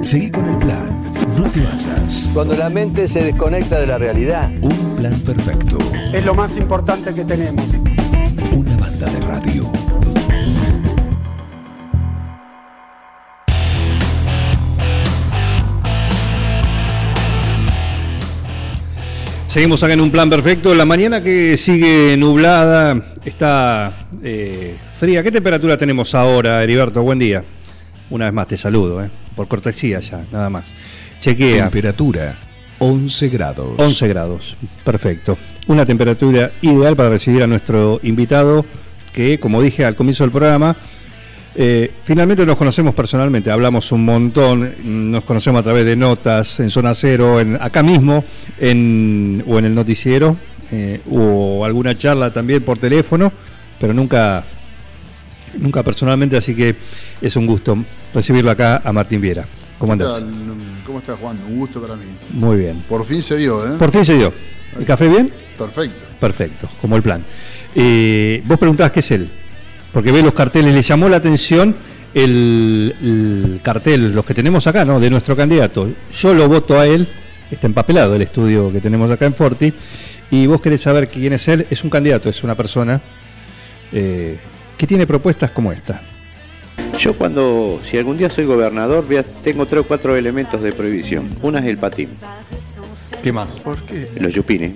Seguí con el plan. No te basas. Cuando la mente se desconecta de la realidad. Un plan perfecto. Es lo más importante que tenemos. Una banda de radio. Seguimos acá en un plan perfecto. La mañana que sigue nublada, está eh, fría. ¿Qué temperatura tenemos ahora, Heriberto? Buen día. Una vez más te saludo, eh, por cortesía ya, nada más. Chequea. Temperatura 11 grados. 11 grados, perfecto. Una temperatura ideal para recibir a nuestro invitado que, como dije al comienzo del programa, eh, finalmente nos conocemos personalmente, hablamos un montón, nos conocemos a través de notas en Zona Cero, en, acá mismo, en, o en el noticiero, eh, o alguna charla también por teléfono, pero nunca, nunca personalmente, así que es un gusto recibirlo acá a Martín Viera. ¿Cómo ¿Qué andás? ¿Cómo estás, Juan? Un gusto para mí. Muy bien. Por fin se dio, ¿eh? Por fin se dio. ¿El café bien? Perfecto. Perfecto, como el plan. Eh, vos preguntabas qué es él, porque ve los carteles, le llamó la atención el, el cartel, los que tenemos acá, ¿no? De nuestro candidato. Yo lo voto a él, está empapelado el estudio que tenemos acá en Forti, y vos querés saber quién es él, es un candidato, es una persona eh, que tiene propuestas como esta. Yo cuando, si algún día soy gobernador, tengo tres o cuatro elementos de prohibición. Una es el patín, ¿Qué más? los yupines,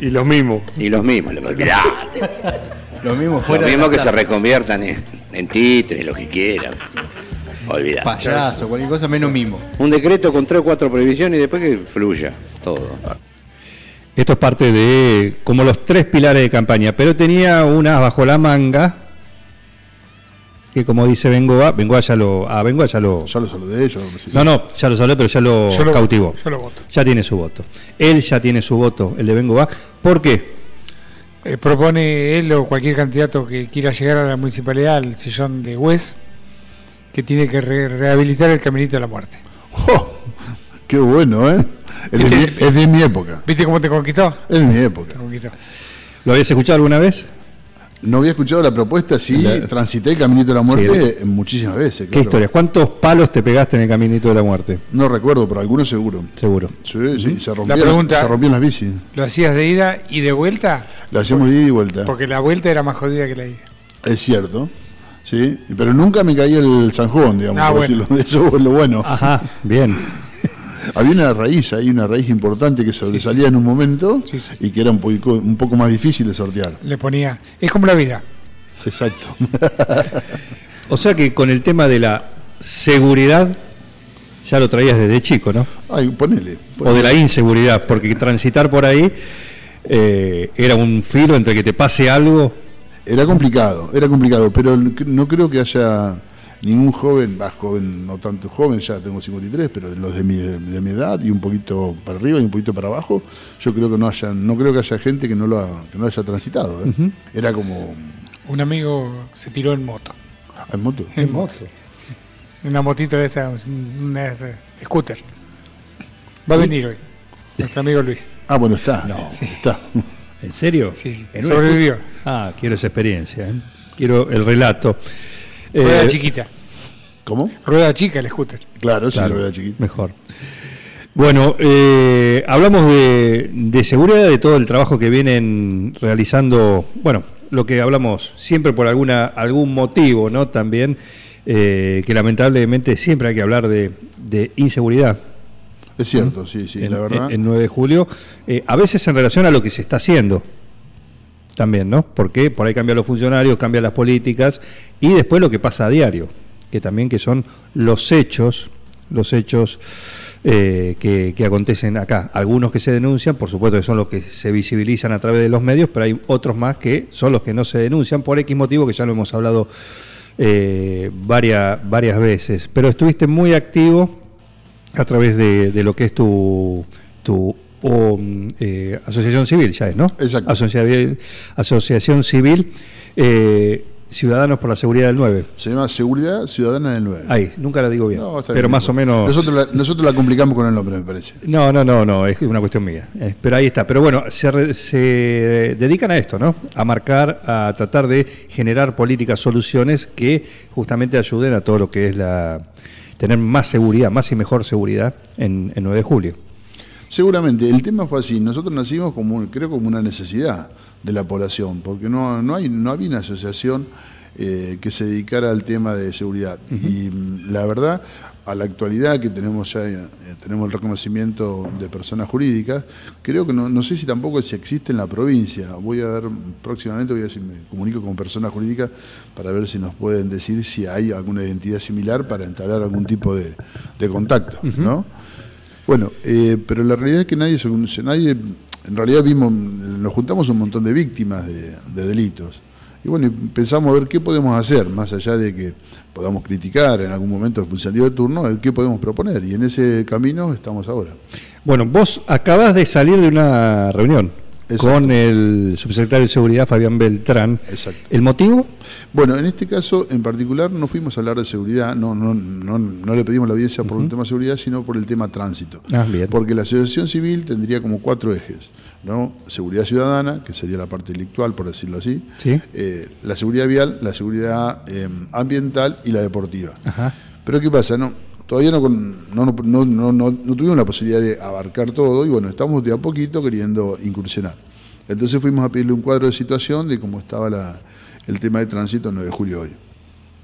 Y, y lo mismo. y los mismos, los, olvidate. Lo mismo Los fuera de mismos la que se reconviertan en, en títeres, lo que quieran. Olvidate. Payaso, cualquier cosa menos mimo. Un decreto con tres o cuatro prohibiciones y después que fluya todo. Esto es parte de como los tres pilares de campaña, pero tenía unas bajo la manga que como dice Bengoa, Bengoa ya lo, a Bengoa ya lo, Ya lo saludé, yo. no no, ya lo sabré, pero ya lo Yo lo cautivó, yo lo voto. ya tiene su voto, él ya tiene su voto, el de Bengoa, ¿por qué? Eh, propone él o cualquier candidato que quiera llegar a la municipalidad al sillón de West que tiene que re- rehabilitar el caminito de la muerte. ¡Qué bueno, eh! Es de, mi, es de mi época. ¿Viste cómo te conquistó? Es de mi época. Te conquistó. ¿Lo habías escuchado alguna vez? No había escuchado la propuesta, sí, La- transité el caminito de la muerte Sí. muchísimas veces. ¿Qué historias? ¿Cuántos palos te pegaste en el caminito de la muerte? No recuerdo, pero algunos seguro. Seguro. Sí, sí, se rompían, pregunta- se rompían las bicis. ¿Lo hacías de ida y de vuelta? Lo hacíamos de ida y vuelta. Porque la vuelta era más jodida que la ida. Es cierto. Sí, pero nunca me caí el zanjón, digamos. Ah, por bueno. decirlo. Eso es lo bueno. Ajá, bien. Había una raíz ahí, una raíz importante que sobresalía en un momento Sí, sí. y que era un poco, un poco más difícil de sortear. Le ponía. Es como la vida. Exacto. O sea que con el tema de la seguridad ya lo traías desde chico, ¿no? Ay, ponele. o de la inseguridad, porque transitar por ahí eh, era un filo entre que te pase algo. Era complicado, era complicado, pero no creo que haya ningún joven, va, joven, no tanto joven, ya tengo 53, pero de los de mi, de mi edad y un poquito para arriba y un poquito para abajo, yo creo que no haya, no creo que haya gente que no lo, ha- que no haya transitado. ¿eh? Era como Un amigo se tiró en moto. en moto. En moto. Una motito de esta, una de- scooter. Va a venir hoy. Nuestro amigo Luis. Ah, bueno, está. No. Está. ¿En serio? Sí, sí. ¿En una Sobrevivió. Ah, quiero esa experiencia. ¿eh? Quiero el relato. Rueda Eh, chiquita. ¿Cómo? Rueda chica el scooter. Claro, sí, Claro, lo era chiquito. mejor. Bueno, eh, hablamos de, de seguridad, de todo el trabajo que vienen realizando, bueno, lo que hablamos siempre por alguna algún motivo, ¿no? También, eh, que lamentablemente siempre hay que hablar de, de inseguridad Es cierto, sí, sí, en, la verdad. en 9 de julio, eh, a veces en relación a lo que se está haciendo también, ¿no? Porque por ahí cambian los funcionarios, cambian las políticas y después lo que pasa a diario, que también que son los hechos, los hechos eh, que, que acontecen acá. Algunos que se denuncian, por supuesto que son los que se visibilizan a través de los medios, pero hay otros más que son los que no se denuncian por X motivo que ya lo hemos hablado eh, varias, varias veces. Pero estuviste muy activo a través de, de lo que es tu, tu o, mm, eh, asociación civil, ya es, ¿no? Exacto. Asociación, asociación Civil eh, Ciudadanos por la Seguridad del 9. Se llama Seguridad Ciudadana del 9. Ahí, nunca la digo bien, No, pero bien. más o menos... Nosotros la, nosotros la complicamos con el nombre, me parece. No, no, no, no, es una cuestión mía. Eh, pero ahí está. Pero bueno, se, se dedican a esto, ¿no? A marcar, a tratar de generar políticas, soluciones que justamente ayuden a todo lo que es la tener más seguridad, más y mejor seguridad en, en 9 de julio. Seguramente, el tema fue así, nosotros nacimos como, un- creo como una necesidad de la población, porque no, no, hay, no había una asociación eh, que se dedicara al tema de seguridad. Y mm, la verdad, a la actualidad que tenemos ya, eh, tenemos el reconocimiento de personas jurídicas, creo que no, no sé si tampoco si existe en la provincia. Voy a ver, próximamente voy a me comunico con personas jurídicas para ver si nos pueden decir si hay alguna identidad similar para entablar algún tipo de, de contacto, ¿no? Bueno, eh, pero la realidad es que nadie, nadie, en realidad vimos, nos juntamos un montón de víctimas de, de delitos. Y bueno, pensamos a ver qué podemos hacer, más allá de que podamos criticar en algún momento al funcionario de turno, qué podemos proponer. Y en ese camino estamos ahora. Bueno, vos acabás de salir de una reunión Exacto. con el subsecretario de Seguridad, Fabián Beltrán. Exacto. ¿El motivo? Bueno, en este caso en particular no fuimos a hablar de seguridad, no, no, no, no le pedimos la audiencia por el tema de seguridad, sino por el tema tránsito. Ah, bien. Porque la asociación civil tendría como cuatro ejes, ¿no? Seguridad ciudadana, que sería la parte delictual, por decirlo así, Sí. eh, la seguridad vial, la seguridad eh, ambiental y la deportiva. Ajá. Pero ¿qué pasa? No, todavía no, con- no, no, no, no, no- no tuvimos la posibilidad de abarcar todo y bueno, estamos de a poquito queriendo incursionar. Entonces fuimos a pedirle un cuadro de situación de cómo estaba la- el tema de tránsito el 9 de julio hoy.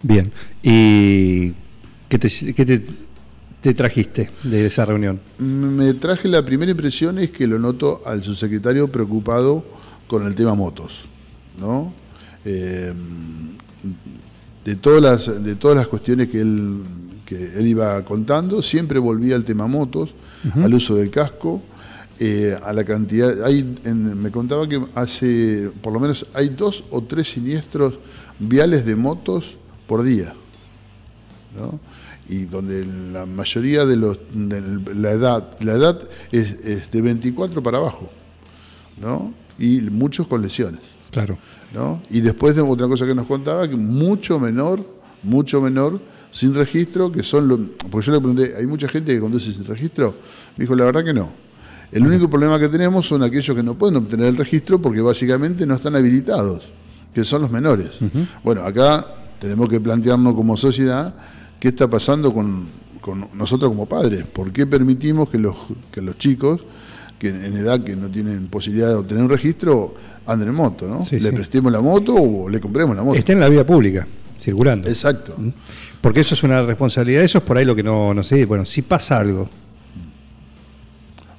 Bien. ¿Y qué te, qué te, te trajiste de esa reunión? Me traje la primera impresión es que lo noto al subsecretario preocupado con el tema motos, ¿no? Eh, de todas las de todas las cuestiones que él que él iba contando, siempre volvía al tema motos, al uso del casco, eh, a la cantidad. Hay, en- me contaba que hace, por lo menos, hay dos o tres siniestros viales de motos por día. ¿no? y donde la mayoría de los de la edad la edad es, es de 24 para abajo ¿no? y muchos con lesiones Claro. ¿no? y después de otra cosa que nos contaba que mucho menor mucho menor sin registro que son los porque yo le pregunté hay mucha gente que conduce sin registro me dijo la verdad que no el único problema que tenemos son aquellos que no pueden obtener el registro porque básicamente no están habilitados que son los menores bueno acá tenemos que plantearnos como sociedad qué está pasando con, con nosotros como padres. ¿Por qué permitimos que los, que los chicos, que en edad que no tienen posibilidad de obtener un registro, anden en moto? ¿no? Sí, ¿Le sí. prestemos la moto o le compremos la moto? Está en la vía pública, circulando. Exacto. Porque eso es una responsabilidad. Eso es por ahí lo que no, no sé. Bueno, si pasa algo.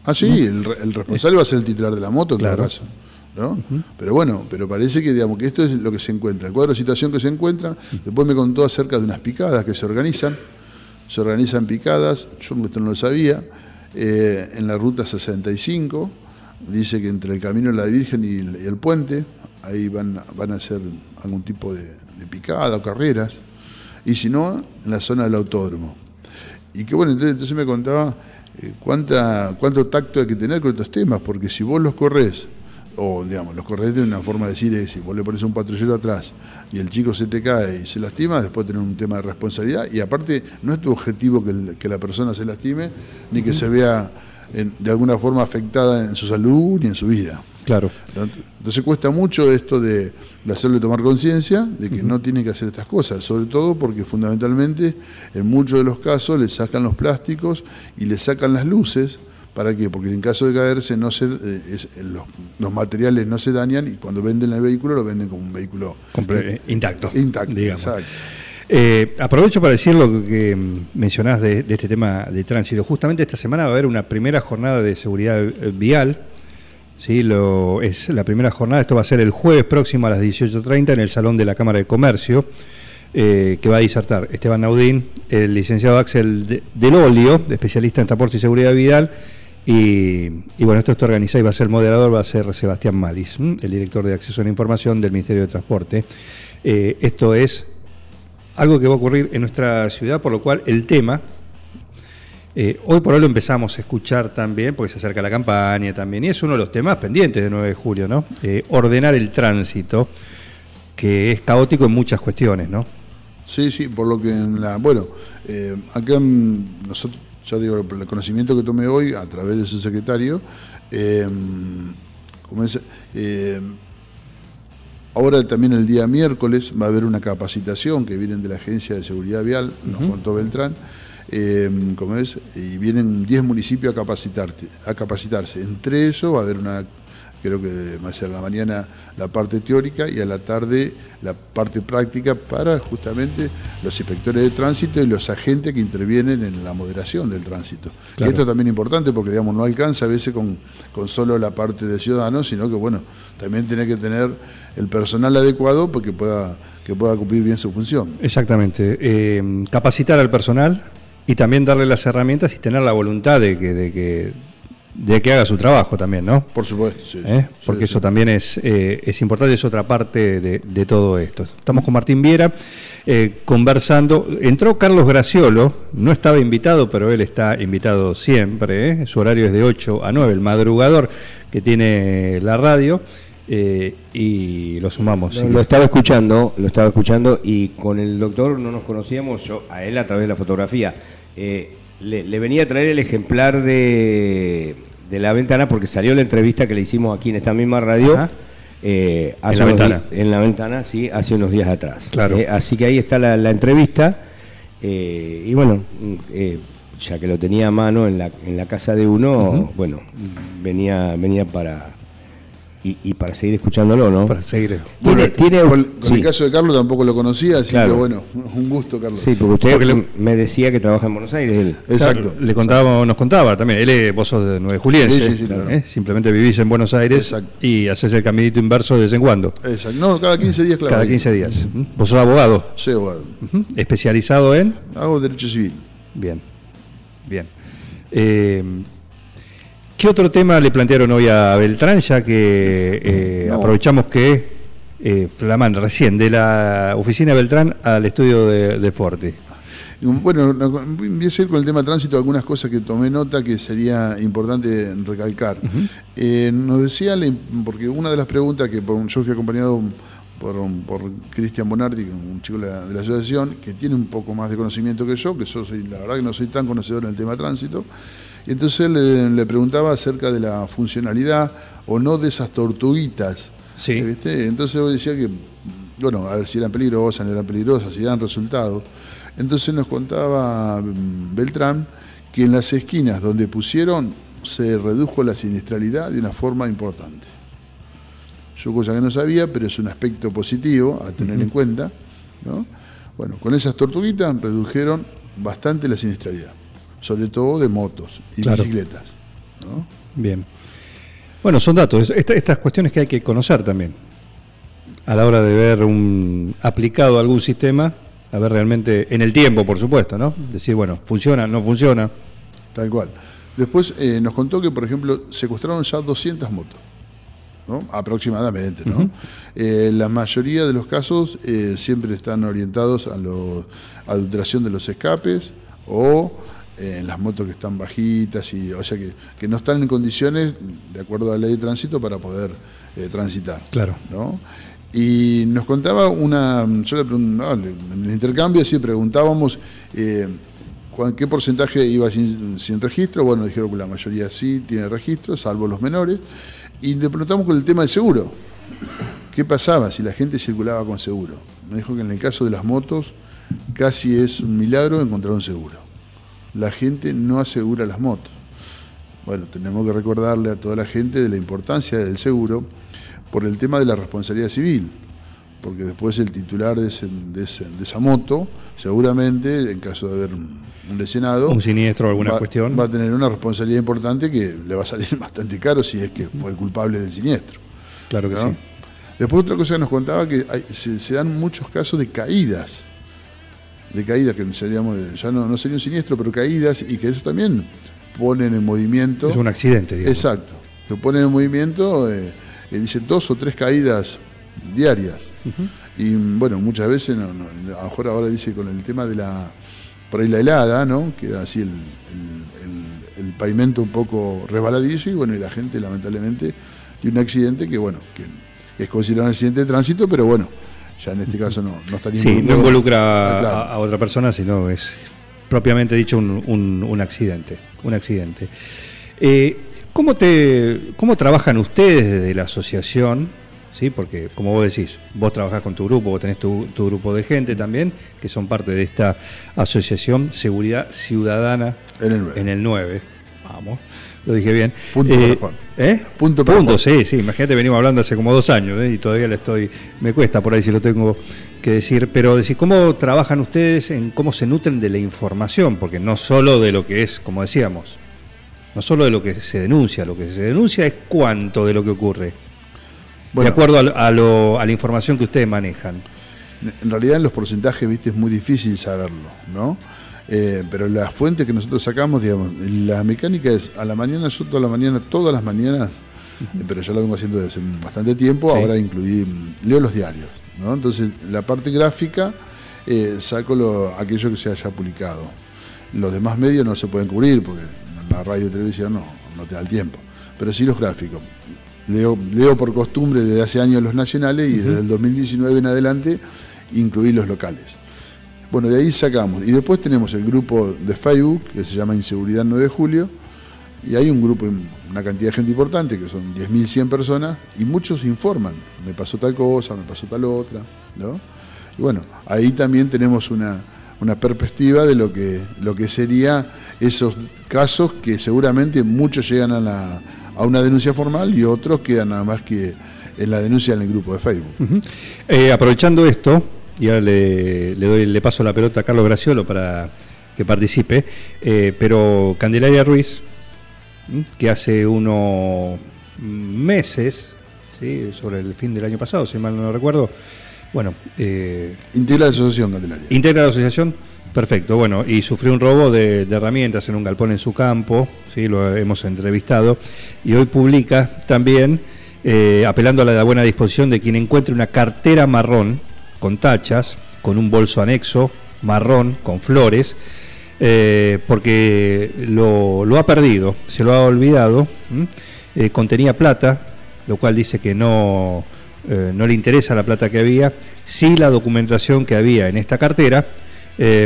Ah, sí, el, re- el responsable va a ser el titular de la moto en Claro. todo caso. ¿no? Pero bueno, pero parece que digamos que esto es lo que se encuentra, el cuadro de situación que se encuentra. Después me contó acerca de unas picadas que se organizan. Se organizan picadas, yo esto no lo sabía, eh, en la ruta 65. Dice que entre el camino de la Virgen y el, y el puente, ahí van, van a hacer algún tipo de, de picada o carreras. Y si no, en la zona del autódromo. Y que bueno, entonces, entonces me contaba eh, cuánta, cuánto tacto hay que tener con estos temas, porque si vos los corres, o digamos, los corres de una forma de decir es, si vos le pones un patrullero atrás y el chico se te cae y se lastima, después tenés un tema de responsabilidad, y aparte no es tu objetivo que, que la persona se lastime, ni que se vea en- de alguna forma afectada en su salud ni en su vida. Claro. Entonces cuesta mucho esto de, de hacerle tomar conciencia de que no tiene que hacer estas cosas, sobre todo porque fundamentalmente en muchos de los casos le sacan los plásticos y le sacan las luces. ¿Para qué? Porque en caso de caerse no se, eh, es- los, los materiales no se dañan y cuando venden el vehículo lo venden como un vehículo Comple- eh, intacto. intacto. digamos. Exacto. Eh, aprovecho para decir lo que mencionás de, de este tema de tránsito. Justamente esta semana va a haber una primera jornada de seguridad eh, vial. ¿Sí? Lo, es la primera jornada, esto va a ser el jueves próximo a las 18.30 en el Salón de la Cámara de Comercio, eh, que va a disertar Esteban Naudín, el licenciado Axel de- Del Olio, especialista en transporte y seguridad vial. Y, y bueno, esto está organizado y va a ser moderador, va a ser Sebastián Malis, el director de acceso a la información del Ministerio de Transporte. Eh, esto es algo que va a ocurrir en nuestra ciudad, por lo cual el tema, eh, hoy por hoy lo empezamos a escuchar también, porque se acerca la campaña también, y es uno de los temas pendientes de 9 de julio, ¿no? Eh, ordenar el tránsito, que es caótico en muchas cuestiones, ¿no? Sí, sí, por lo que en la. Bueno, eh, acá nosotros, ya digo, el conocimiento que tomé hoy a través de su secretario, eh, como es, ahora también el día miércoles va a haber una capacitación que vienen de la Agencia de Seguridad Vial, nos contó Beltrán, eh, ¿cómo es? Y vienen 10 municipios a, capacitarte, a capacitarse. Entre eso va a haber una, creo que va a ser a la mañana la parte teórica y a la tarde la parte práctica para justamente los inspectores de tránsito y los agentes que intervienen en la moderación del tránsito. Claro. Y esto también es importante porque digamos no alcanza a veces con, con solo la parte de ciudadanos, sino que bueno, también tiene que tener el personal adecuado porque pueda, que pueda cumplir bien su función. Exactamente. Eh, capacitar al personal y también darle las herramientas y tener la voluntad de que, de que, de que haga su trabajo también, ¿no? Por supuesto, sí. ¿Eh? Porque sí. eso también es, eh, es importante, es otra parte de, de todo esto. Estamos con Martín Viera eh, conversando. Entró Carlos Graciolo, no estaba invitado, pero él está invitado siempre. ¿eh? Su horario es de 8 a 9, el madrugador que tiene la radio. eh, y lo sumamos. Lo, lo estaba escuchando, lo estaba escuchando y con el doctor no nos conocíamos, yo a él a través de la fotografía. Eh, le, le venía a traer el ejemplar de, de la ventana porque salió la entrevista que le hicimos aquí en esta misma radio. Eh, En la ventana. en la ventana, sí, hace unos días atrás. Claro. Eh, así que ahí está la, la entrevista. eh, y bueno, ya que lo tenía a mano en la, en la casa de uno, bueno, venía, venía para. Y, y para seguir escuchándolo, ¿no? Para seguir. Tiene, tiene- Con, con sí. el caso de Carlos tampoco lo conocía, así Claro. que bueno, un gusto, Carlos. Sí, porque usted Porque le- me decía que trabaja en Buenos Aires. Él. Exacto. Le contábamos, nos contaba también. Él es, vos sos de Nueve Juliense. Sí, sí, sí, claro. ¿eh? Simplemente vivís en Buenos Aires Exacto. y haces el caminito inverso de vez en cuando. Exacto. No, cada 15 días, claro. Cada ahí. 15 días. Vos sos abogado. Soy abogado. Especializado en. Hago derecho civil. Bien. Bien. Eh, ¿Qué otro tema le plantearon hoy a Beltrán? Ya que eh, No. aprovechamos que eh, Flamán, recién de la oficina de Beltrán al estudio de. Y, Bueno, no, voy a decir con el tema tránsito algunas cosas que tomé nota que sería importante recalcar. Eh, nos decía, porque una de las preguntas que por- yo fui acompañado por, por Cristian Bonardi, un chico de la, de la asociación, que tiene un poco más de conocimiento que yo, que yo soy, la verdad que no soy tan conocedor en el tema tránsito, entonces le, le preguntaba acerca de la funcionalidad o no de esas tortuguitas. Sí. ¿viste? Entonces yo decía que, bueno, a ver si eran peligrosas, no eran peligrosas, si dan resultados. Entonces nos contaba mm, Beltrán que en las esquinas donde pusieron se redujo la siniestralidad de una forma importante. Yo cosa que no sabía, pero es un aspecto positivo a tener en cuenta. ¿no? Bueno, con esas tortuguitas redujeron bastante la siniestralidad, sobre todo de motos y Claro. bicicletas. ¿no? Bien. Bueno, son datos. Esta- estas cuestiones que hay que conocer también. A la hora de ver un aplicado a algún sistema, a ver realmente en el tiempo, por supuesto, ¿no? Decir, bueno, funciona, no funciona. Tal cual. Después eh, nos contó que, por ejemplo, secuestraron ya 200 motos, ¿no? aproximadamente. ¿no? Eh, la mayoría de los casos eh, siempre están orientados a la adulteración de los escapes o en las motos que están bajitas, y, o sea que, que no están en condiciones, de acuerdo a la ley de tránsito, para poder eh, transitar. Claro. ¿no? Y nos contaba una, yo le preguntaba, en el intercambio sí preguntábamos eh, qué porcentaje iba sin, sin registro, bueno, dijeron que la mayoría sí tiene registro, salvo los menores, y le preguntamos con el tema del seguro, ¿qué pasaba si la gente circulaba con seguro? Me dijo que en el caso de las motos casi es un milagro encontrar un seguro. La gente no asegura las motos. Bueno, tenemos que recordarle a toda la gente de la importancia del seguro por el tema de la responsabilidad civil, porque después el titular de, ese- de ese- de esa moto, seguramente, en caso de haber un, lesionado, Un siniestro o alguna va, cuestión. va a tener una responsabilidad importante que le va a salir bastante caro si es que fue el culpable del siniestro. Claro que ¿no? sí. Después otra cosa que nos contaba que hay- se, se dan muchos casos de caídas, de caídas que seríamos, ya no, no sería un siniestro, pero caídas y que eso también ponen en movimiento. Es un accidente, digamos. Exacto. Lo ponen en movimiento, eh, eh, dice dos o tres caídas diarias. Y bueno, muchas veces, no, no, a lo mejor ahora dice con el tema de la, por ahí la helada, ¿no? Queda así el, el- el- el pavimento un poco resbaladizo y bueno, y la gente lamentablemente tiene un accidente que bueno, que es considerado un accidente de tránsito, pero bueno, ya en este caso no, no estaría Sí, no involucra Ah, claro. a, a otra persona, sino es propiamente dicho un, un- un accidente. Un accidente. Eh, ¿cómo, te, ¿Cómo trabajan ustedes desde la asociación ¿sí? porque como vos decís, vos trabajás con tu grupo, vos tenés tu, tu grupo de gente también, que son parte de esta asociación Seguridad Ciudadana En el 9. en el 9. Vamos, lo dije bien. Punto para Juan. ¿Eh? Punto para Punto, Juan. sí, sí. Imagínate, venimos hablando hace como dos años ¿eh? y todavía le estoy. Me cuesta por ahí si lo tengo que decir. Pero decir, ¿cómo trabajan ustedes en cómo se nutren de la información? Porque no solo de lo que es, como decíamos, no solo de lo que se denuncia, lo que se denuncia es cuánto de lo que ocurre. Bueno, de acuerdo a, lo- a lo- a la información que ustedes manejan. En realidad en los porcentajes, viste, es muy difícil saberlo, ¿no? Eh, pero la fuente que nosotros sacamos, digamos, la mecánica es a la mañana, yo toda la mañana, todas las mañanas, eh, pero ya lo vengo haciendo desde hace bastante tiempo, Sí. ahora incluí, leo los diarios, ¿no? Entonces, la parte gráfica, eh, saco lo, aquello que se haya publicado. Los demás medios no se pueden cubrir, porque la radio y televisión no, no te da el tiempo, pero sí los gráficos. Leo, leo por costumbre desde hace años los nacionales y desde el 2019 en adelante incluí los locales. Bueno, de ahí sacamos. Y después tenemos el grupo de Facebook, que se llama Inseguridad 9 de Julio, y hay un grupo, una cantidad de gente importante, que son 10.100 personas, y muchos informan, me pasó tal cosa, me pasó tal otra, ¿no? Y bueno, ahí también tenemos una, una perspectiva de lo que, lo que sería esos casos que seguramente muchos llegan a, la- a una denuncia formal y otros quedan nada más que en la denuncia en el grupo de Facebook. Eh, aprovechando esto, y ahora le, le doy, le paso la pelota a Carlos Graciolo para que participe, eh, pero Candelaria Ruiz, que hace unos meses, ¿sí? sobre el fin del año pasado, si mal no recuerdo, bueno, eh, Integra la asociación Candelaria. integra la asociación, perfecto, bueno, y sufrió un robo de, de herramientas en un galpón en su campo, ¿sí? lo hemos entrevistado, y hoy publica también, eh, apelando a la buena disposición de quien encuentre una cartera marrón con tachas, con un bolso anexo marrón con flores, eh, porque lo, lo ha perdido, se lo ha olvidado. Eh, contenía plata, lo cual dice que no, eh, no le interesa la plata que había, sí la documentación que había en esta cartera,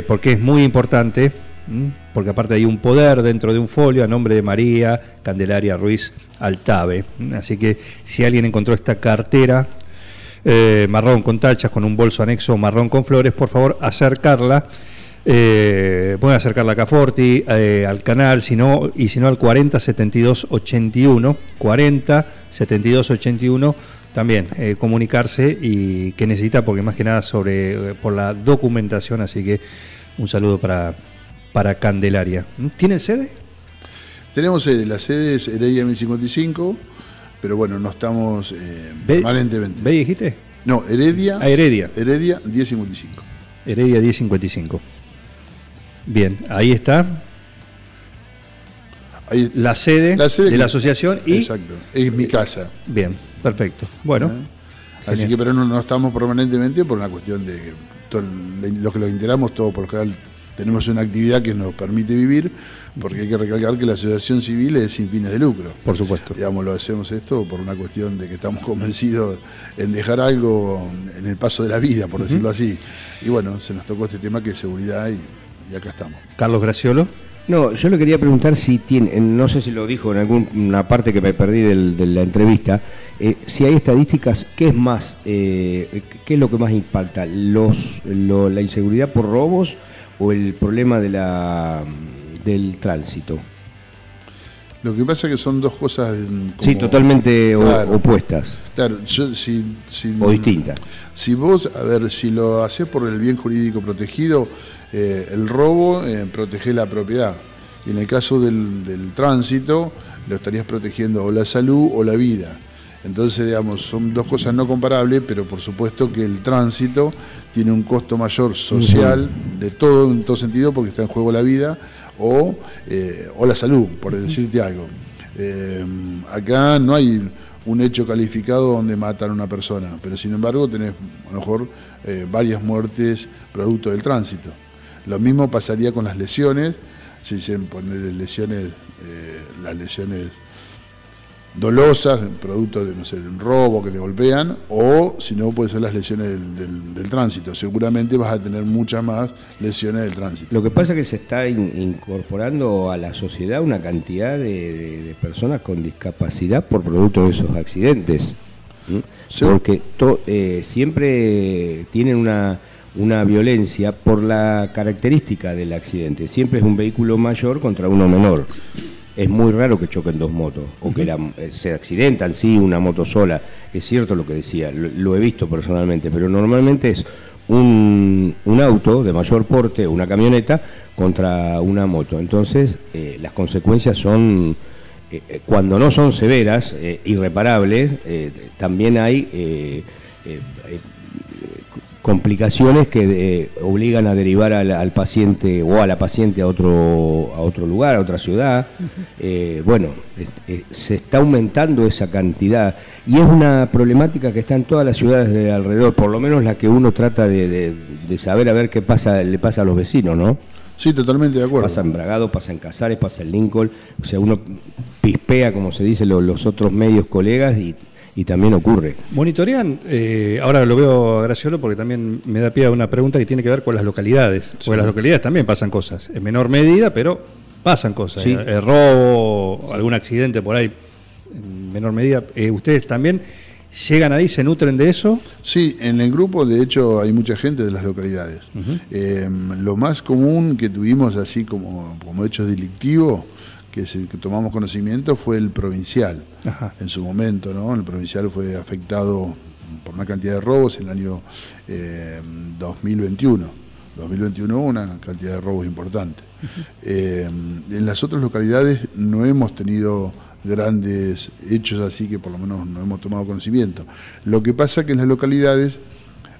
porque es muy importante, porque aparte hay un poder dentro de un folio a nombre de María Candelaria Ruiz Altave. Así que si alguien encontró esta cartera eh, marrón con tachas, con un bolso anexo marrón con flores, por favor acercarla. Eh, pueden acercarla a Forti, eh, al canal, si no, y si no al 40 72 81, 40 72 81, también comunicarse y que necesita, porque más que nada sobre por la documentación, así que un saludo para, para Candelaria. ¿Tienen sede? Tenemos sede, la sede es Heredia 1055, pero bueno, no estamos eh, ¿Ve- permanentemente. ¿Ve dijiste? No, Heredia, Ah, Heredia. Heredia 1055. Heredia 1055. Bien, ahí está Ahí, la sede, La sede de que- la asociación y... Exacto, es mi casa. Bien, perfecto. Bueno, ¿eh? Así que, pero no, no estamos permanentemente por una cuestión de que to- lo que lo integramos todo por general tenemos una actividad que nos permite vivir, porque hay que recalcar que la asociación civil es sin fines de lucro. por supuesto. Digamos, lo hacemos esto por una cuestión de que estamos convencidos en dejar algo en el paso de la vida, por decirlo así. Y bueno, se nos tocó este tema que es seguridad y, y acá estamos. Carlos Graciolo. No, yo le quería preguntar si tiene, no sé si lo dijo en alguna parte que me perdí del- de la entrevista, eh, si hay estadísticas, ¿qué es más, eh, qué es lo que más impacta? Los, lo- ¿La inseguridad por robos o el problema de la, del tránsito? Lo que pasa es que son dos cosas... mm, sí, totalmente Claro. opuestas Claro, yo, si, si- o distintas. Si vos, a ver, si lo haces por el bien jurídico protegido, eh, el robo eh, protege la propiedad. Y en el caso del, del tránsito, lo estarías protegiendo o la salud o la vida. Entonces, digamos, son dos cosas no comparables, pero por supuesto que el tránsito tiene un costo mayor social, de todo, en todo sentido, porque está en juego la vida o, eh, o la salud, por decirte algo. Eh, acá no hay un hecho calificado donde matan a una persona, pero sin embargo tenés a lo mejor eh, varias muertes producto del tránsito. Lo mismo pasaría con las lesiones, si se poner lesiones, eh, las lesiones dolosas, producto de, no sé, de un robo que te golpean, o si no, puede ser las lesiones del, del- del tránsito. Seguramente vas a tener muchas más lesiones del tránsito. Lo que pasa es que se está in- incorporando a la sociedad una cantidad de, de- de personas con discapacidad por producto de esos accidentes. porque to- eh, siempre tienen una, una violencia por la característica del accidente. Siempre es un vehículo mayor contra uno menor. Es muy raro que choquen dos motos o que la- eh, se accidentan, sí, una moto sola. Es cierto lo que decía, lo, lo he visto personalmente, pero normalmente es un, un auto de mayor porte, una camioneta, contra una moto. Entonces, eh, las consecuencias son eh, cuando no son severas, eh, irreparables, también hay complicaciones que eh, obligan a derivar al, al paciente o a la paciente a otro, a otro lugar, a otra ciudad. Eh, bueno, eh, se está aumentando esa cantidad y es una problemática que está en todas las ciudades de alrededor, por lo menos la que uno trata de, de- de saber a ver qué pasa, le pasa a los vecinos, ¿no? Sí, totalmente de acuerdo. Pasa en Bragado, pasa en Casares, pasa en Lincoln. O sea, uno pispea, como se dice, lo- los otros medios colegas y, y también ocurre. Monitorean, eh, ahora lo veo a Graciolo porque también me da pie a una pregunta que tiene que ver con las localidades. Porque las localidades también pasan cosas, en menor medida, pero pasan cosas. Sí. Eh, robo, algún accidente por ahí, en menor medida. Eh, ¿Ustedes también llegan ahí, se nutren de eso? Sí, en el grupo de hecho hay mucha gente de las localidades. Eh, lo más común que tuvimos así como, como hecho delictivo, que, se- que tomamos conocimiento, fue el provincial. Ajá. En su momento, ¿no? El provincial fue afectado por una cantidad de robos en el año eh, 2021. 2021 hubo una cantidad de robos importante. Eh, en las otras localidades no hemos tenido grandes hechos así que por lo menos no hemos tomado conocimiento. Lo que pasa que en las localidades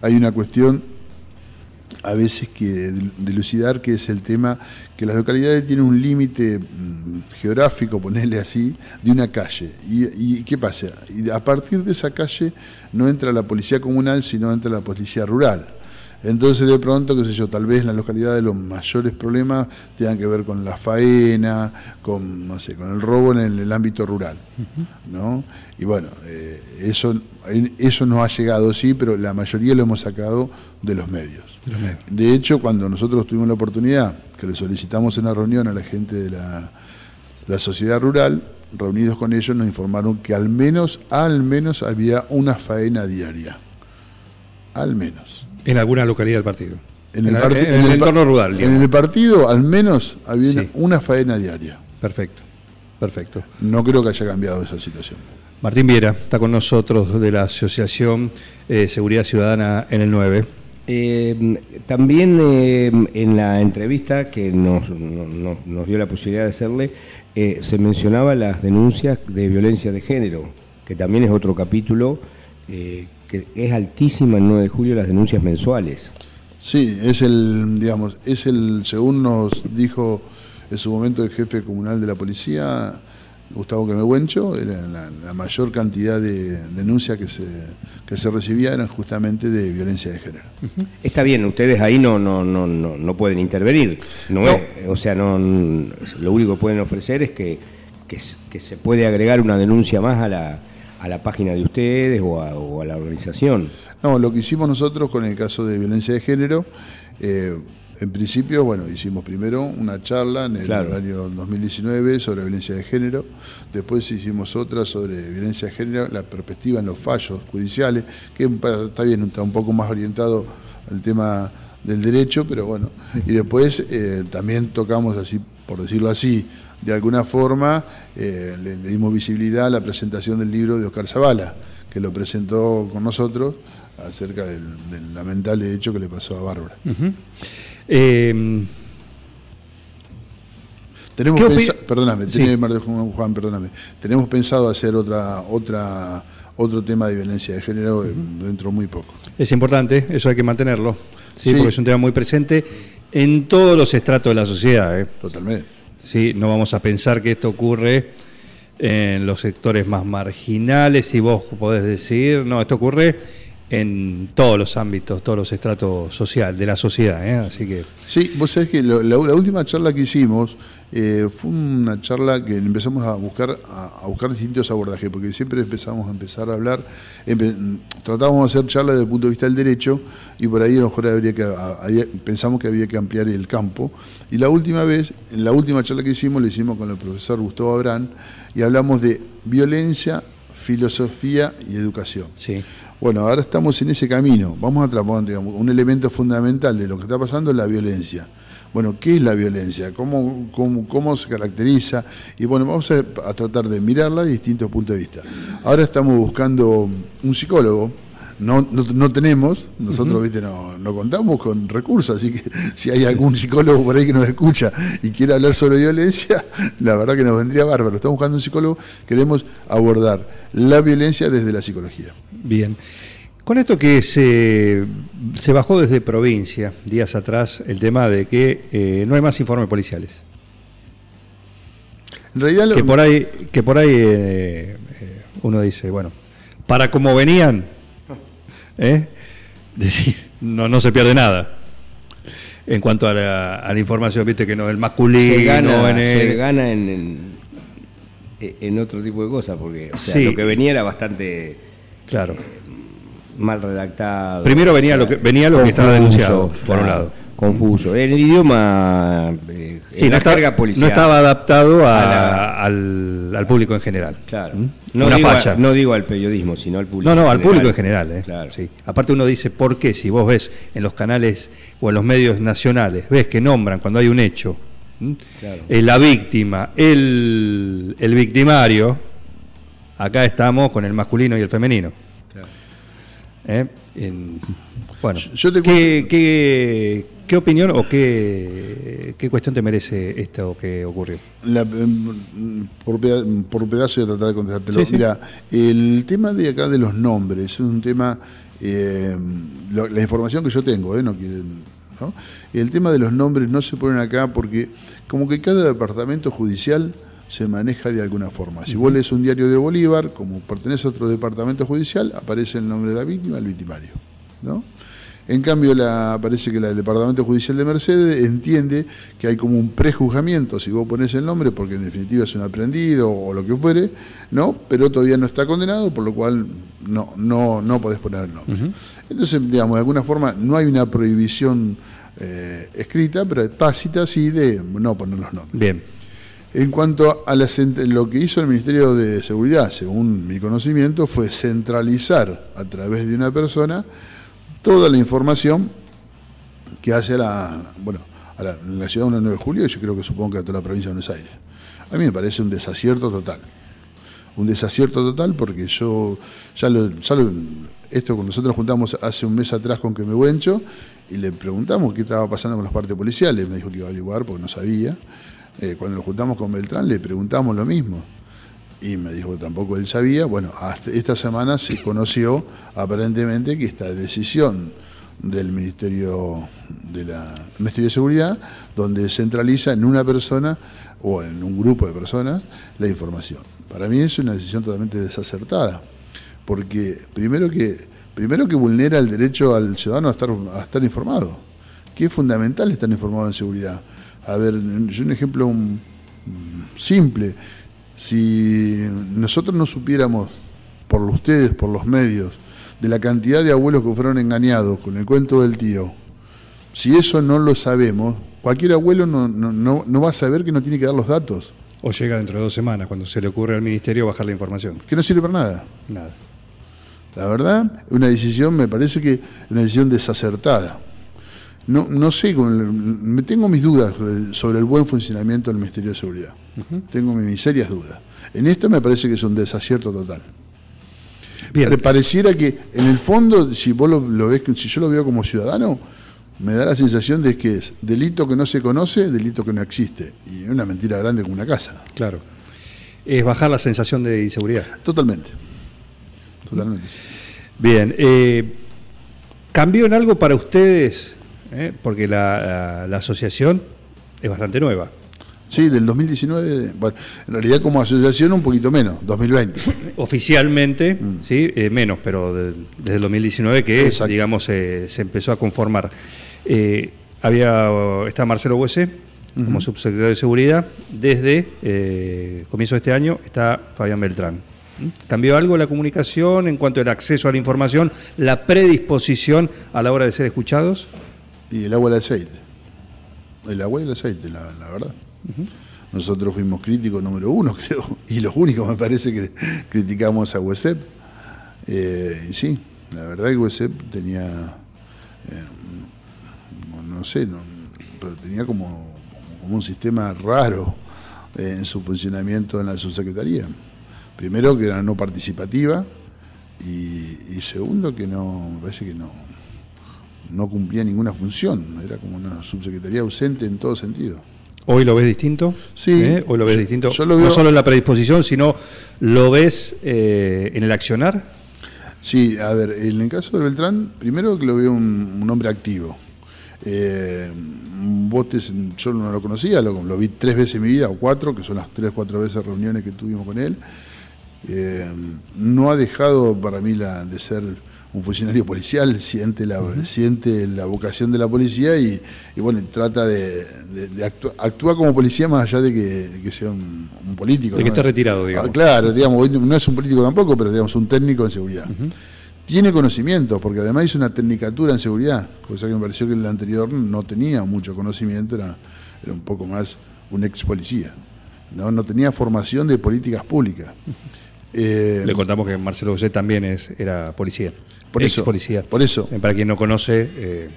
hay una cuestión a veces que dilucidar que es el tema que las localidades tienen un límite mm, geográfico, ponerle así, de una calle. ¿Y, y qué pasa? Y a partir de esa calle no entra la policía comunal, sino entra la policía rural. Entonces de pronto, qué sé yo, tal vez en la localidad de los mayores problemas tengan que ver con la faena, con, no sé, con el robo en el, el ámbito rural. ¿no? Y bueno, eh, eso, eso nos ha llegado, sí, pero la mayoría lo hemos sacado de los medios. De hecho, cuando nosotros tuvimos la oportunidad, que le solicitamos una reunión a la gente de la, la sociedad rural, reunidos con ellos nos informaron que al menos, al menos había una faena diaria. Al menos. En alguna localidad del partido. En el, la- en en el el pa- entorno rural. En el partido, al menos, había Sí. una faena diaria. Perfecto, perfecto. No creo que haya cambiado esa situación. Martín Viera está con nosotros de la Asociación eh, Seguridad Ciudadana en el 9. Eh, también eh, en la entrevista que nos, no- no- nos dio la posibilidad de hacerle, eh, se mencionaba las denuncias de violencia de género, que también es otro capítulo, eh, que es altísima en 9 de julio las denuncias mensuales. Sí, es el, digamos, es el, según nos dijo en su momento el jefe comunal de la policía, Gustavo Quemehuencho, era la, la mayor cantidad de denuncias que se, que se recibía eran justamente de violencia de género. Está bien, ustedes ahí no, no, no, no, no pueden intervenir. No No. es- o sea, no, lo único que pueden ofrecer es que, que, se puede agregar una denuncia más a la, a la página de ustedes o a, o a la organización. No, lo que hicimos nosotros con el caso de violencia de género, eh, en principio, bueno, hicimos primero una charla en el Claro. año 2019 sobre violencia de género, después hicimos otra sobre violencia de género, la perspectiva en los fallos judiciales, que está bien, está un poco más orientado al tema del derecho, pero bueno, y después eh, también tocamos así, por decirlo así, de alguna forma, eh, le, le dimos visibilidad a la presentación del libro de Oscar Zavala, que lo presentó con nosotros acerca del, del lamentable hecho que le pasó a Bárbara. Eh, Tenemos ¿Qué opi- pensa- perdóname, Sí. tenés, Juan, perdóname. Tenemos pensado hacer otra, otra, otro tema de violencia de género eh, dentro muy poco. es importante, eso hay que mantenerlo, ¿sí? Sí. porque es un tema muy presente en todos los estratos de la sociedad. ¿eh? Totalmente. Sí, no vamos a pensar que esto ocurre en los sectores más marginales, si vos podés decir, no, esto ocurre en todos los ámbitos, todos los estratos social, de la sociedad, ¿eh? así que Sí, vos sabés que lo- la, la última charla que hicimos eh, fue una charla que empezamos a buscar a, a buscar distintos abordajes, porque siempre empezamos a empezar a hablar, tratábamos de hacer charlas desde el punto de vista del derecho y por ahí a lo mejor habría que a- pensamos que había que ampliar el campo. Y la última vez, en la última charla que hicimos, la hicimos con el profesor Gustavo Abrán y hablamos de violencia filosofía y educación. Sí. Bueno, ahora estamos en ese camino. Vamos a atrapar, digamos, un elemento fundamental de lo que está pasando es la violencia. Bueno, ¿qué es la violencia? ¿Cómo, cómo, cómo se caracteriza? Y bueno, vamos a, a tratar de mirarla de distintos puntos de vista. Ahora estamos buscando un psicólogo. No, no, no tenemos, nosotros viste no, no contamos con recursos, así que si hay algún psicólogo por ahí que nos escucha y quiere hablar sobre violencia, la verdad que nos vendría bárbaro. Estamos buscando un psicólogo, queremos abordar la violencia desde la psicología. Bien. Con esto que se, se bajó desde provincia días atrás el tema de que eh, no hay más informes policiales. En realidad, lo- Que por ahí, que por ahí eh, eh, uno dice, bueno, para como venían, ¿eh? decir, no, no se pierde nada. En cuanto a la, a la información, viste que no el masculino, se gana, en el- se gana en, en, en otro tipo de cosas, porque o sea, Sí. lo que venía era bastante claro. mal redactado. Primero venía lo que- venía lo que estaba denunciado, por un lado. Confuso. El idioma, eh, Sí, no, está- no estaba adaptado a- A la- al, al público en general. Claro. ¿Mm? No Una digo, falla. no digo al periodismo, sino al público. No, no, en al general. público en general. ¿eh? Claro. Sí. Aparte uno dice, ¿por qué? Si vos ves en los canales o en los medios nacionales, ves que nombran cuando hay un hecho, ¿m? Claro. Eh, la víctima, el, el victimario, acá estamos con el masculino y el femenino. ¿Eh? En- bueno, Yo te ¿qué, qué, qué opinión o qué, qué cuestión te merece esto que ocurrió? La- em, por, peda- por pedazo voy a tratar de contestártelo. Sí, sí. Mira, el tema de acá de los nombres es un tema, eh, lo- la información que yo tengo, eh, no quieren, ¿no? El tema de los nombres no se ponen acá porque como que cada departamento judicial se maneja de alguna forma. Si vos lees un diario de Bolívar, como pertenece a otro departamento judicial, aparece el nombre de la víctima, el victimario, ¿no? En cambio, la, parece que la del Departamento Judicial de Mercedes entiende que hay como un prejuzgamiento si vos pones el nombre, porque en definitiva es un aprendido o lo que fuere, ¿no? Pero todavía no está condenado, por lo cual no, no, no podés poner el nombre. Entonces, digamos, de alguna forma no hay una prohibición eh, escrita, pero tácita sí de no poner los nombres. Bien. En cuanto a la lo que hizo el Ministerio de Seguridad, según mi conocimiento, fue centralizar a través de una persona toda la información que hace la, bueno, a la, ciudad de 9 de julio y yo creo que supongo que a toda la provincia de Buenos Aires. A mí me parece un desacierto total. Un desacierto total porque yo, ya lo, ya lo- esto nosotros nos juntamos hace un mes atrás con Quemehuencho y le preguntamos qué estaba pasando con los partes policiales. Me dijo que iba a averiguar porque no sabía. Eh, cuando nos juntamos con Beltrán le preguntamos lo mismo. Y me dijo que tampoco él sabía. Bueno, hasta esta semana se conoció aparentemente que esta decisión del Ministerio de la Ministerio de Seguridad, donde centraliza en una persona o en un grupo de personas la información. Para mí es una decisión totalmente desacertada, porque primero que primero que vulnera el derecho al ciudadano a estar a estar informado, que es fundamental estar informado en seguridad. A ver, yo un ejemplo simple. Si nosotros no supiéramos, por ustedes, por los medios, de la cantidad de abuelos que fueron engañados con el cuento del tío, si eso no lo sabemos, cualquier abuelo no, no, no, no va a saber que no tiene que dar los datos, O llega dentro de dos semanas, cuando se le ocurre al ministerio bajar la información. que no sirve para nada. Nada. La verdad, una decisión, me parece que una decisión desacertada. No, no sé, me tengo mis dudas sobre el- buen funcionamiento del Ministerio de Seguridad. Tengo mis serias dudas. En esto me parece que es un desacierto total. Bien. Pare- Pareciera que, en el fondo, si vos lo, lo ves, si yo lo veo como ciudadano, me da la sensación de que es delito que no se conoce, delito que no existe. Y es una mentira grande como una casa. Claro. Es bajar la sensación de inseguridad. Totalmente. Totalmente. Bien. eh, ¿Cambió en algo para ustedes? Eh, Porque la, la- la asociación es bastante nueva. Sí, del 2019, bueno, en realidad como asociación un poquito menos, 2020. Oficialmente, sí, Eh, menos, pero de- desde el 2019 que, Exacto. digamos, eh, se empezó a conformar. Eh, había, está Marcelo Huese como subsecretario de Seguridad. Desde comienzo de este año está Fabián Beltrán. ¿Mm? ¿Cambió algo la comunicación en cuanto al acceso a la información, la predisposición a la hora de ser escuchados? Y el agua y el aceite. El agua y el aceite, la, la verdad. nosotros fuimos críticos número uno, creo, y los únicos me parece que criticamos a WESEP. Eh, y sí, la verdad que WESEP tenía, eh, no, no sé, no, pero tenía como, como un sistema raro eh, en su funcionamiento en la subsecretaría. Primero que era no participativa y, y segundo que no, me parece que no, no cumplía ninguna función, era como una subsecretaría ausente en todo sentido. ¿Hoy lo ves distinto? Sí. ¿Eh? ¿Hoy lo ves Yo- distinto? yo lo veo- No solo en la predisposición, sino lo ves eh, en el accionar. Sí, a ver, en el caso de Beltrán, primero que lo veo un, un hombre activo. Eh, vos te- yo no lo conocía, lo, lo vi tres veces en mi vida, o cuatro, que son las tres, cuatro veces reuniones que tuvimos con él. Eh, no ha dejado para mí la, de ser un funcionario policial, siente la, siente la vocación de la policía y, y bueno, trata de, de- actúa como policía más allá de que, de que sea un, un político. De que ¿no? esté retirado, digamos. Ah, claro, digamos, no es un político tampoco, pero digamos un técnico en seguridad. Tiene conocimiento, porque además hizo una tecnicatura en seguridad, cosa que me pareció que el anterior no tenía mucho conocimiento, era, era un poco más un ex policía. No, no tenía formación de políticas públicas. Eh, Le contamos que Marcelo José también es, era policía. Por ex eso, policía. por eso. Eh, Para quien no conoce, eh,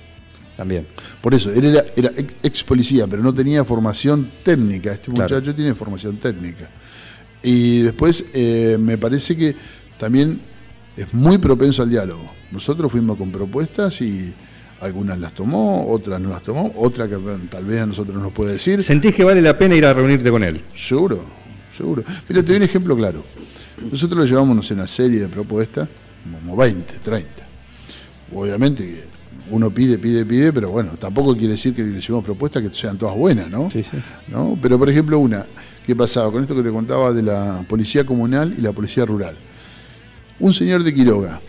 también. Por eso, él era, era ex, policía, pero no tenía formación técnica. Este Claro. muchacho tiene formación técnica. Y después eh, me parece que también es muy propenso al diálogo. Nosotros fuimos con propuestas y algunas las tomó, otras no las tomó, otra que tal vez a nosotros nos puede decir. ¿Sentís que vale la pena ir a reunirte con él? Seguro, seguro. Mira, te doy un ejemplo claro. Nosotros le llevamos, no sé, una serie de propuestas, como 20, 30. Obviamente que uno pide, pide, pide, pero bueno, tampoco quiere decir que le llevamos propuestas que sean todas buenas, ¿no? Sí, sí. ¿No? Pero por ejemplo, una, ¿qué pasaba? Con esto que te contaba de la policía comunal y la policía rural. Un señor de Quiroga,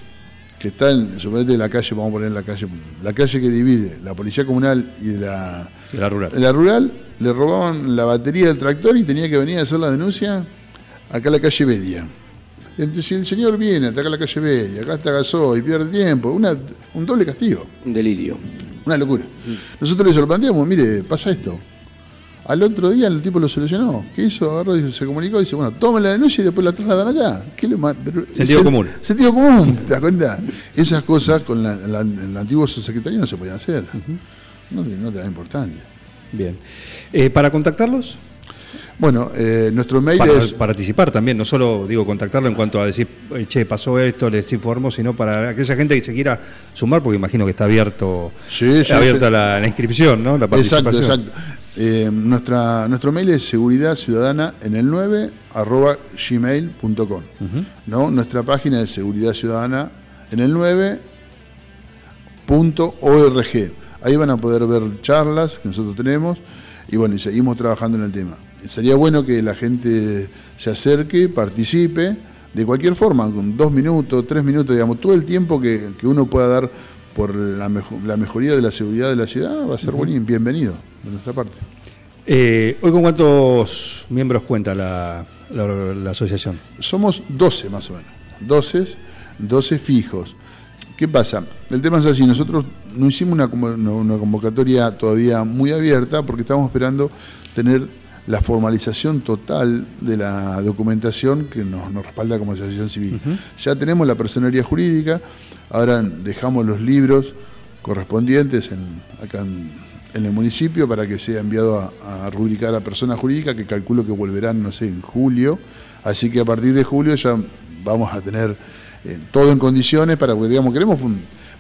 que está en, en la calle, vamos a poner la calle, la calle que divide la policía comunal y la, De la rural. la rural le robaban la batería del tractor y tenía que venir a hacer la denuncia acá a la calle Bedia. Entonces, si el señor viene hasta acá a la calle Bedia, acá está Gasó y pierde tiempo, una, un doble castigo, Un delirio. una locura. Nosotros le planteamos, mire, pasa esto. Al otro día el tipo lo solucionó. ¿Qué hizo? Agarró y se comunicó y dice, bueno, tomen la denuncia y después la trasladan acá. ¿Qué pero- Sentido sen- común. Sentido común, ¿te das cuenta? Esas cosas con la, la- el antiguo subsecretario no se podían hacer. No, te- no te da importancia. Bien. Eh, ¿Para contactarlos? Bueno, eh, nuestro mail Para es participar también, no solo digo contactarlo en cuanto a decir, "Eh, che, pasó esto, les informo, sino para aquella gente que se quiera sumar, porque imagino que está abierto, Sí, sí, abierta sí. La, la inscripción, ¿no? La Exacto, participación. exacto. Eh, nuestra, nuestro mail es seguridad ciudadana en el 9 arroba gmail.com. ¿no? Nuestra página es seguridad ciudadana en el 9 punto org. Ahí van a poder ver charlas que nosotros tenemos y bueno, y seguimos trabajando en el tema. Sería bueno que la gente se acerque, participe, de cualquier forma, con dos minutos, tres minutos, digamos, todo el tiempo que, que uno pueda dar por la, mejo- la mejoría de la seguridad de la ciudad va a ser buen y bienvenido de nuestra parte. Eh, ¿Hoy con cuántos miembros cuenta la, la- la asociación? Somos 12 más o menos, 12, 12 fijos. ¿Qué pasa? El tema es así, nosotros no hicimos una, una convocatoria todavía muy abierta porque estamos esperando tener la formalización total de la documentación que nos, nos respalda como asociación civil. Ya tenemos la personería jurídica, ahora dejamos los libros correspondientes en, acá en, en el municipio para que sea enviado a, a rubricar a persona jurídica, que calculo que volverán, no sé, en julio. Así que a partir de julio ya vamos a tener eh, todo en condiciones para, porque digamos, queremos,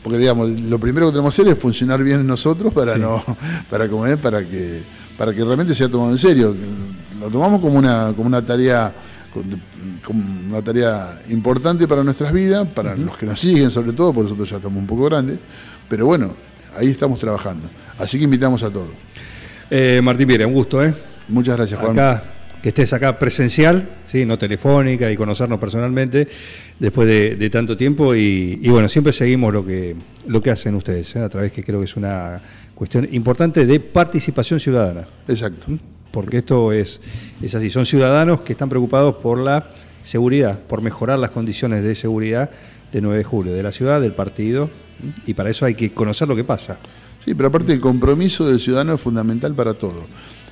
porque digamos, lo primero que tenemos que hacer es funcionar bien nosotros para no, para como es, para que, para que realmente sea tomado en serio. Lo tomamos como una, como una tarea como una tarea importante para nuestras vidas, para los que nos siguen sobre todo, porque nosotros ya estamos un poco grandes, pero bueno, ahí estamos trabajando. Así que invitamos a todos. Eh, Martín Viera, un gusto, ¿eh? Muchas gracias, Juan. Acá, que estés acá presencial, ¿sí? no telefónica y conocernos personalmente después de, de tanto tiempo. Y, y bueno, siempre seguimos lo que, lo que hacen ustedes, ¿eh? a través que creo que es una cuestión importante de participación ciudadana. Exacto. Porque esto es, es así, son ciudadanos que están preocupados por la seguridad, por mejorar las condiciones de seguridad de 9 de julio, de la ciudad, del partido, y para eso hay que conocer lo que pasa. Sí, pero aparte el compromiso del ciudadano es fundamental para todo.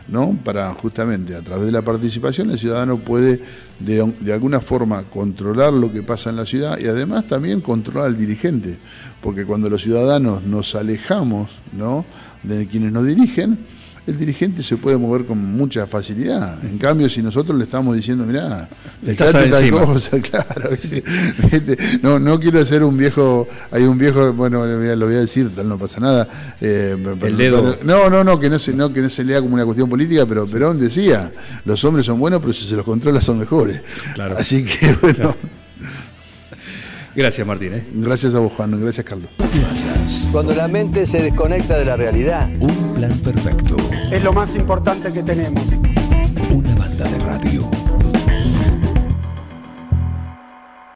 ¿No? Para justamente a través de la participación el ciudadano puede de, de alguna forma controlar lo que pasa en la ciudad y además también controlar al dirigente, porque cuando los ciudadanos nos alejamos, ¿no? de quienes nos dirigen, el dirigente se puede mover con mucha facilidad. En cambio, si nosotros le estamos diciendo, mirá, fijate tal cosa, claro, ¿viste? ¿Viste? No, no quiero ser un viejo, hay un viejo, bueno, lo voy a decir, tal no pasa nada. eh, pero- dedo. pero- no, no, no, que no se, no, que no se lea como una cuestión política, pero Perón decía, los hombres son buenos, pero si se los controla son mejores. Claro. Así que, bueno, Gracias, Martín. ¿eh? gracias a vos, Juan, gracias, Carlos. Cuando la mente se desconecta de la realidad, Un plan perfecto. Es lo más importante que tenemos.